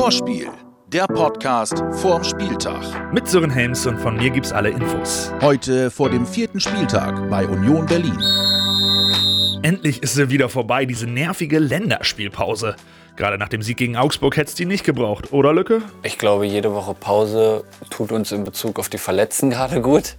Vorspiel, der Podcast vorm Spieltag. Mit Sören Helms und von mir gibt's alle Infos. Heute vor dem vierten Spieltag bei Union Berlin. Endlich ist sie wieder vorbei, diese nervige Länderspielpause. Gerade nach dem Sieg gegen Augsburg hätt's die nicht gebraucht, oder Lücke? Ich glaube, jede Woche Pause tut uns in Bezug auf die Verletzten gerade gut.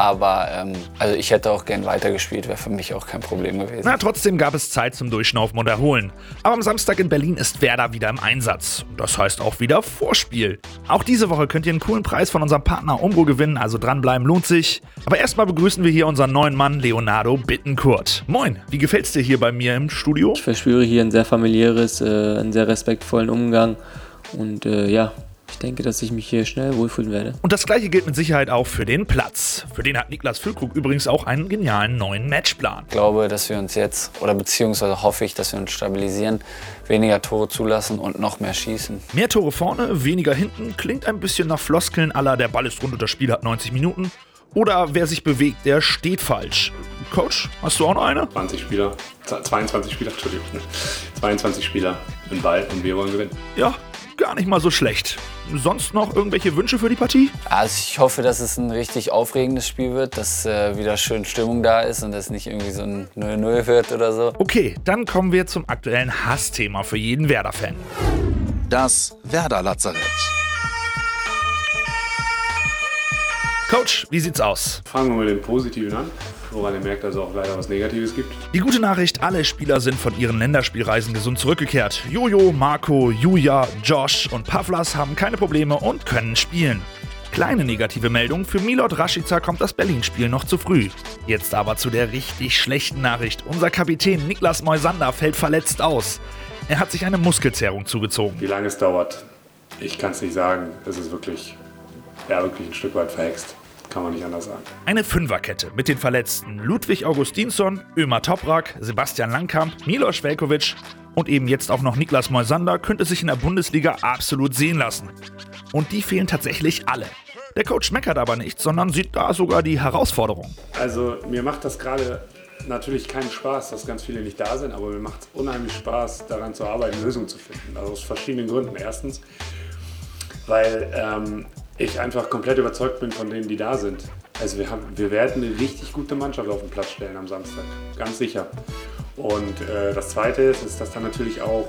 Aber ähm, also ich hätte auch gern weitergespielt, wäre für mich auch kein Problem gewesen. Na, trotzdem gab es Zeit zum Durchschnaufen und Erholen. Aber am Samstag in Berlin ist Werder wieder im Einsatz. Das heißt auch wieder Vorspiel. Auch diese Woche könnt ihr einen coolen Preis von unserem Partner Umbro gewinnen, also dranbleiben lohnt sich. Aber erstmal begrüßen wir hier unseren neuen Mann Leonardo Bittenkurt. Moin, wie gefällt's dir hier bei mir im Studio? Ich verspüre hier ein sehr familiäres, äh, einen sehr respektvollen Umgang und äh, ja, ich denke, dass ich mich hier schnell wohlfühlen werde. Und das gleiche gilt mit Sicherheit auch für den Platz. Für den hat Niklas Füllkrug übrigens auch einen genialen neuen Matchplan. Ich glaube, dass wir uns jetzt, oder beziehungsweise hoffe ich, dass wir uns stabilisieren, weniger Tore zulassen und noch mehr schießen. Mehr Tore vorne, weniger hinten, klingt ein bisschen nach Floskeln aller der Ball ist rund und das Spiel hat 90 Minuten. Oder wer sich bewegt, der steht falsch. Coach, hast du auch noch eine? 20 Spieler, 22 Spieler, Entschuldigung. 22 Spieler im Ball und wir wollen gewinnen. Ja, gar nicht mal so schlecht. Sonst noch irgendwelche Wünsche für die Partie? Also ich hoffe, dass es ein richtig aufregendes Spiel wird, dass äh, wieder schön Stimmung da ist und dass nicht irgendwie so ein 0-0 wird oder so. Okay, dann kommen wir zum aktuellen Hassthema für jeden Werder-Fan. Das Werder-Lazarett. Coach, wie sieht's aus? Fangen wir mit dem Positiven an, woran ihr merkt, dass es auch leider was Negatives gibt. Die gute Nachricht, alle Spieler sind von ihren Länderspielreisen gesund zurückgekehrt. Jojo, Marco, Julia, Josh und Pavlas haben keine Probleme und können spielen. Kleine negative Meldung, für Milot Rashica kommt das Berlin-Spiel noch zu früh. Jetzt aber zu der richtig schlechten Nachricht. Unser Kapitän Niklas Moisander fällt verletzt aus. Er hat sich eine Muskelzerrung zugezogen. Wie lange es dauert, ich kann es nicht sagen. Es ist wirklich, ja, wirklich ein Stück weit verhext. Kann man nicht anders sagen. Eine Fünferkette mit den Verletzten Ludwig Augustinsson, Ömer Toprak, Sebastian Langkamp, Milos Velkovic und eben jetzt auch noch Niklas Moisander könnte sich in der Bundesliga absolut sehen lassen. Und die fehlen tatsächlich alle. Der Coach meckert aber nicht, sondern sieht da sogar die Herausforderung. Also mir macht das gerade natürlich keinen Spaß, dass ganz viele nicht da sind, aber mir macht es unheimlich Spaß, daran zu arbeiten, Lösungen zu finden. Also aus verschiedenen Gründen. Erstens, weil ähm, ich einfach komplett überzeugt bin von denen, die da sind. Also wir, haben, wir werden eine richtig gute Mannschaft auf den Platz stellen am Samstag, ganz sicher. Und äh, das Zweite ist, ist, dass dann natürlich auch,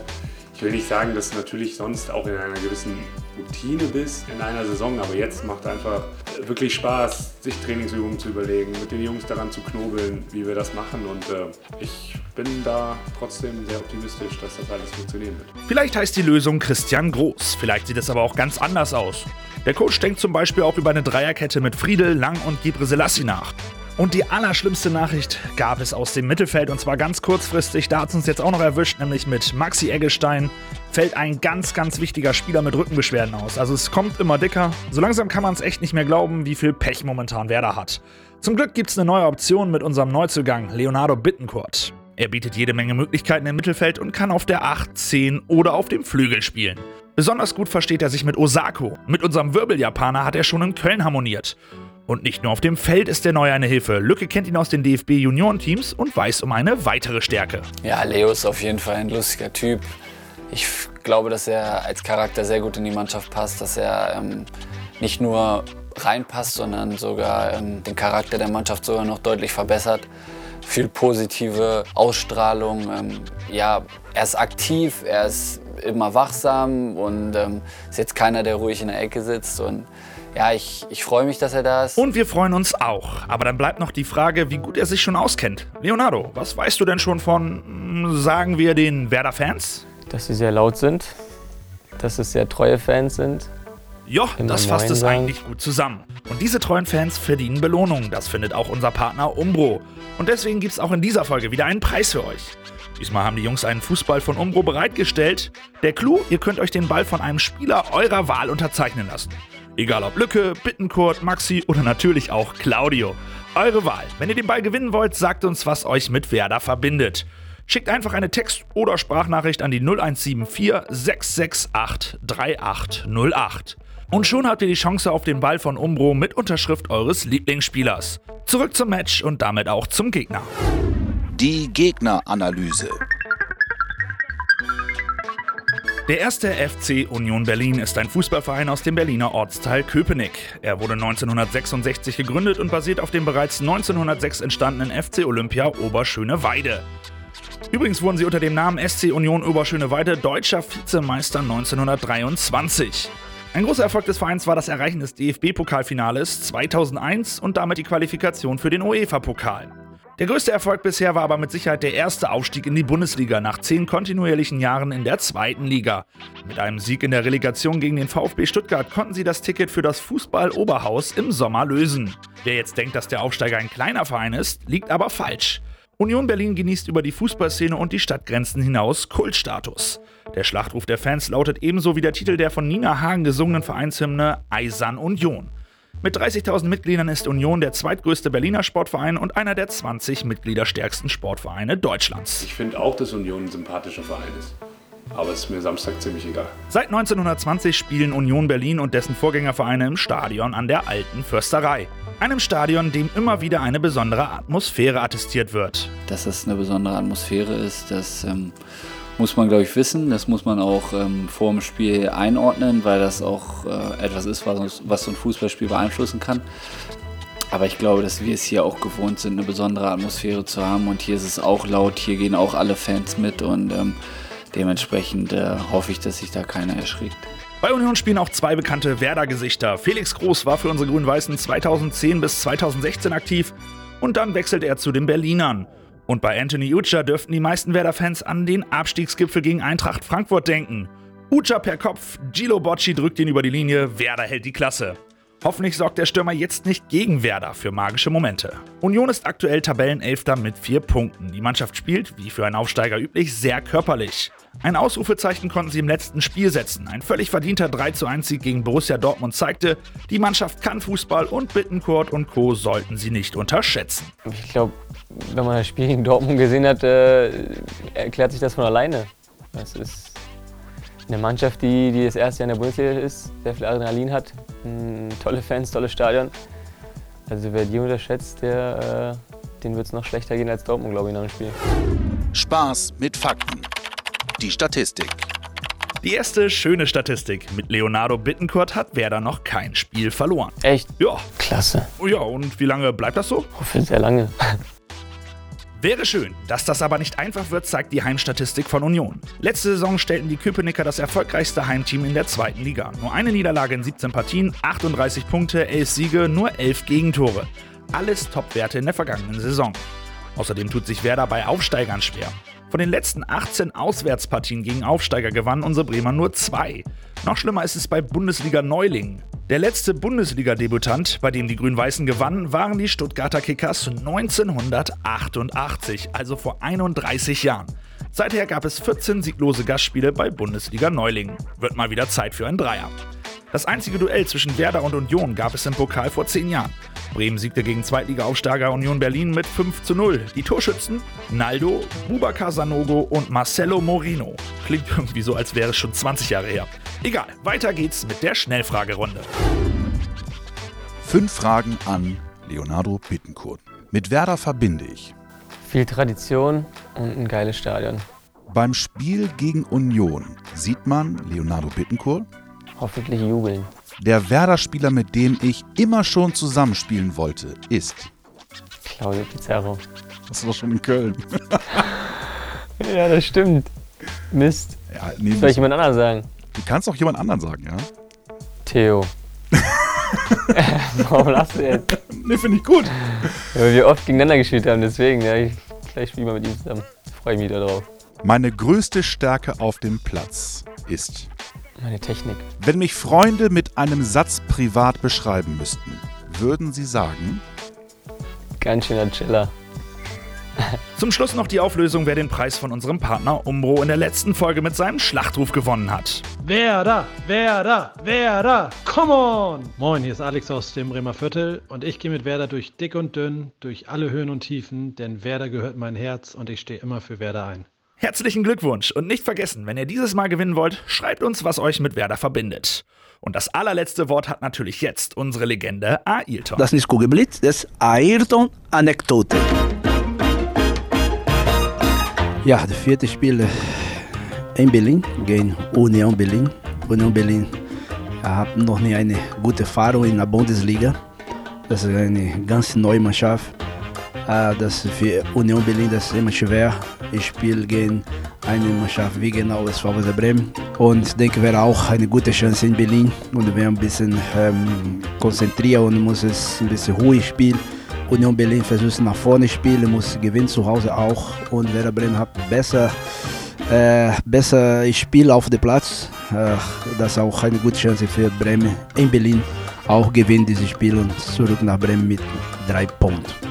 ich will nicht sagen, dass du natürlich sonst auch in einer gewissen Routine bist in einer Saison, aber jetzt macht einfach wirklich Spaß, sich Trainingsübungen zu überlegen, mit den Jungs daran zu knobeln, wie wir das machen. Und äh, ich bin da trotzdem sehr optimistisch, dass das alles funktionieren wird. Vielleicht heißt die Lösung Christian Groß, vielleicht sieht es aber auch ganz anders aus. Der Coach denkt zum Beispiel auch über eine Dreierkette mit Friedel, Lang und Gibre Selassie nach. Und die allerschlimmste Nachricht gab es aus dem Mittelfeld und zwar ganz kurzfristig. Da hat es uns jetzt auch noch erwischt, nämlich mit Maxi Eggestein fällt ein ganz, ganz wichtiger Spieler mit Rückenbeschwerden aus. Also es kommt immer dicker. So langsam kann man es echt nicht mehr glauben, wie viel Pech momentan Werder hat. Zum Glück gibt es eine neue Option mit unserem Neuzugang Leonardo Bittencourt. Er bietet jede Menge Möglichkeiten im Mittelfeld und kann auf der 8, 10 oder auf dem Flügel spielen. Besonders gut versteht er sich mit Osako. Mit unserem Wirbeljapaner hat er schon in Köln harmoniert. Und nicht nur auf dem Feld ist der Neue eine Hilfe. Lücke kennt ihn aus den DFB Juniorenteams und weiß um eine weitere Stärke. Ja, Leo ist auf jeden Fall ein lustiger Typ. Ich glaube, dass er als Charakter sehr gut in die Mannschaft passt, dass er ähm, nicht nur reinpasst, sondern sogar ähm, den Charakter der Mannschaft sogar noch deutlich verbessert. Viel positive Ausstrahlung. Ähm, ja, er ist aktiv, er ist immer wachsam und ähm, ist jetzt keiner, der ruhig in der Ecke sitzt. Und ja, ich, ich freue mich, dass er da ist. Und wir freuen uns auch. Aber dann bleibt noch die Frage, wie gut er sich schon auskennt. Leonardo, was weißt du denn schon von, sagen wir, den Werder-Fans? Dass sie sehr laut sind, dass es sehr treue Fans sind. Ja, das fasst es eigentlich gut zusammen. Und diese treuen Fans verdienen Belohnung. Das findet auch unser Partner Umbro. Und deswegen gibt es auch in dieser Folge wieder einen Preis für euch. Diesmal haben die Jungs einen Fußball von Umbro bereitgestellt. Der Clou, ihr könnt euch den Ball von einem Spieler eurer Wahl unterzeichnen lassen. Egal ob Lücke, Bittenkurt, Maxi oder natürlich auch Claudio. Eure Wahl. Wenn ihr den Ball gewinnen wollt, sagt uns, was euch mit Werder verbindet. Schickt einfach eine Text- oder Sprachnachricht an die 0174 668 3808. Und schon habt ihr die Chance auf den Ball von Umbro mit Unterschrift eures Lieblingsspielers. Zurück zum Match und damit auch zum Gegner. Die Gegneranalyse. Der erste FC Union Berlin ist ein Fußballverein aus dem Berliner Ortsteil Köpenick. Er wurde 1966 gegründet und basiert auf dem bereits 1906 entstandenen FC Olympia Oberschöneweide. Übrigens wurden sie unter dem Namen SC Union Oberschöneweide deutscher Vizemeister 1923. Ein großer Erfolg des Vereins war das Erreichen des DFB-Pokalfinales 2001 und damit die Qualifikation für den UEFA-Pokal. Der größte Erfolg bisher war aber mit Sicherheit der erste Aufstieg in die Bundesliga nach zehn kontinuierlichen Jahren in der zweiten Liga. Mit einem Sieg in der Relegation gegen den VfB Stuttgart konnten sie das Ticket für das Fußball-Oberhaus im Sommer lösen. Wer jetzt denkt, dass der Aufsteiger ein kleiner Verein ist, liegt aber falsch. Union Berlin genießt über die Fußballszene und die Stadtgrenzen hinaus Kultstatus. Der Schlachtruf der Fans lautet ebenso wie der Titel der von Nina Hagen gesungenen Vereinshymne Eisern Union. Mit 30.000 Mitgliedern ist Union der zweitgrößte Berliner Sportverein und einer der 20 mitgliederstärksten Sportvereine Deutschlands. Ich finde auch, dass Union ein sympathischer Verein ist. Aber es ist mir Samstag ziemlich egal. Seit 1920 spielen Union Berlin und dessen Vorgängervereine im Stadion an der Alten Försterei. Einem Stadion, dem immer wieder eine besondere Atmosphäre attestiert wird. Dass das eine besondere Atmosphäre ist, das ähm, muss man, glaube ich, wissen. Das muss man auch ähm, vor dem Spiel einordnen, weil das auch äh, etwas ist, was, was so ein Fußballspiel beeinflussen kann. Aber ich glaube, dass wir es hier auch gewohnt sind, eine besondere Atmosphäre zu haben. Und hier ist es auch laut, hier gehen auch alle Fans mit und ähm, dementsprechend äh, hoffe ich, dass sich da keiner erschrickt. Bei Union spielen auch zwei bekannte Werder-Gesichter. Felix Groß war für unsere Grün-Weißen 2010 bis 2016 aktiv und dann wechselt er zu den Berlinern. Und bei Anthony Ucha dürften die meisten Werder-Fans an den Abstiegsgipfel gegen Eintracht Frankfurt denken. Ucha per Kopf, Gilo Bocci drückt ihn über die Linie, Werder hält die Klasse. Hoffentlich sorgt der Stürmer jetzt nicht gegen Werder für magische Momente. Union ist aktuell Tabellenelfter mit vier Punkten. Die Mannschaft spielt, wie für einen Aufsteiger üblich, sehr körperlich. Ein Ausrufezeichen konnten sie im letzten Spiel setzen. Ein völlig verdienter 31 Sieg gegen Borussia Dortmund zeigte, die Mannschaft kann Fußball und Bittencourt und Co. sollten sie nicht unterschätzen. Ich glaube, wenn man das Spiel gegen Dortmund gesehen hat, äh, erklärt sich das von alleine. Das ist eine Mannschaft, die, die das erste Jahr in der Bundesliga ist, sehr viel Adrenalin hat, tolle Fans, tolles Stadion. Also wer die unterschätzt, der, äh, den wird es noch schlechter gehen als Dortmund, glaube ich, nach dem Spiel. Spaß mit Fakten. Die Statistik. Die erste schöne Statistik. Mit Leonardo Bittencourt hat Werder noch kein Spiel verloren. Echt? Ja. Klasse. Oh ja, und wie lange bleibt das so? Oh, für sehr lange. Wäre schön. Dass das aber nicht einfach wird, zeigt die Heimstatistik von Union. Letzte Saison stellten die Köpenicker das erfolgreichste Heimteam in der zweiten Liga. Nur eine Niederlage in 17 Partien, 38 Punkte, 11 Siege, nur 11 Gegentore. Alles Topwerte in der vergangenen Saison. Außerdem tut sich Werder bei Aufsteigern schwer. Von den letzten 18 Auswärtspartien gegen Aufsteiger gewannen unsere Bremer nur zwei. Noch schlimmer ist es bei Bundesliga-Neulingen. Der letzte Bundesliga-Debütant, bei dem die Grün-Weißen gewannen, waren die Stuttgarter Kickers 1988, also vor 31 Jahren. Seither gab es 14 sieglose Gastspiele bei Bundesliga-Neulingen. Wird mal wieder Zeit für ein Dreier. Das einzige Duell zwischen Werder und Union gab es im Pokal vor 10 Jahren. Bremen siegte gegen Zweitliga-Aufsteiger Union Berlin mit 5 zu 0. Die Torschützen Naldo, Bubakar Sanogo und Marcelo Morino. Klingt irgendwie so, als wäre es schon 20 Jahre her. Egal, weiter geht's mit der Schnellfragerunde. Fünf Fragen an Leonardo Bittencourt. Mit Werder verbinde ich. Viel Tradition und ein geiles Stadion. Beim Spiel gegen Union sieht man Leonardo Bittencourt. Hoffentlich jubeln. Der Werder-Spieler, mit dem ich immer schon zusammenspielen wollte, ist. Claudio Pizarro. Das doch schon in Köln. Ja, das stimmt. Mist. Ja, nee, Soll ich jemand anderen sagen? du kannst auch jemand anderen sagen, ja? Theo. Warum lachst du jetzt? Nee, finde ich gut. Ja, weil wir oft gegeneinander gespielt haben, deswegen. Ja, ich, vielleicht spielen wir mit ihm zusammen. Freue ich mich darauf. Meine größte Stärke auf dem Platz ist. Meine Technik. Wenn mich Freunde mit einem Satz privat beschreiben müssten, würden sie sagen, Ganz schöner Chiller. Zum Schluss noch die Auflösung, wer den Preis von unserem Partner Umbro in der letzten Folge mit seinem Schlachtruf gewonnen hat. Werder, Werder, Werder, come on! Moin, hier ist Alex aus dem Bremer Viertel und ich gehe mit Werder durch dick und dünn, durch alle Höhen und Tiefen, denn Werder gehört mein Herz und ich stehe immer für Werder ein. Herzlichen Glückwunsch und nicht vergessen, wenn ihr dieses Mal gewinnen wollt, schreibt uns, was euch mit Werder verbindet. Und das allerletzte Wort hat natürlich jetzt unsere Legende Ailton. Das ist Kugelblitz, das ist Ayrton-Anekdote. Ja, das vierte Spiel äh, in Berlin gegen Union Berlin. Union Berlin hat noch nie eine gute Erfahrung in der Bundesliga. Das ist eine ganz neue Mannschaft. Äh, das für Union Berlin das immer schwer. Ich spiele gegen eine Mannschaft wie genau das VfL Bremen. Und denke, wäre auch eine gute Chance in Berlin. Und wir ein bisschen ähm, konzentrieren und muss es ein bisschen ruhig spielen. Union Berlin versucht nach vorne spielen, muss gewinnen zu Hause auch. Und Werder Bremen hat besser, äh, besser Spiel auf dem Platz. Äh, das auch eine gute Chance für Bremen in Berlin. Auch gewinnt dieses Spiel und zurück nach Bremen mit drei Punkten.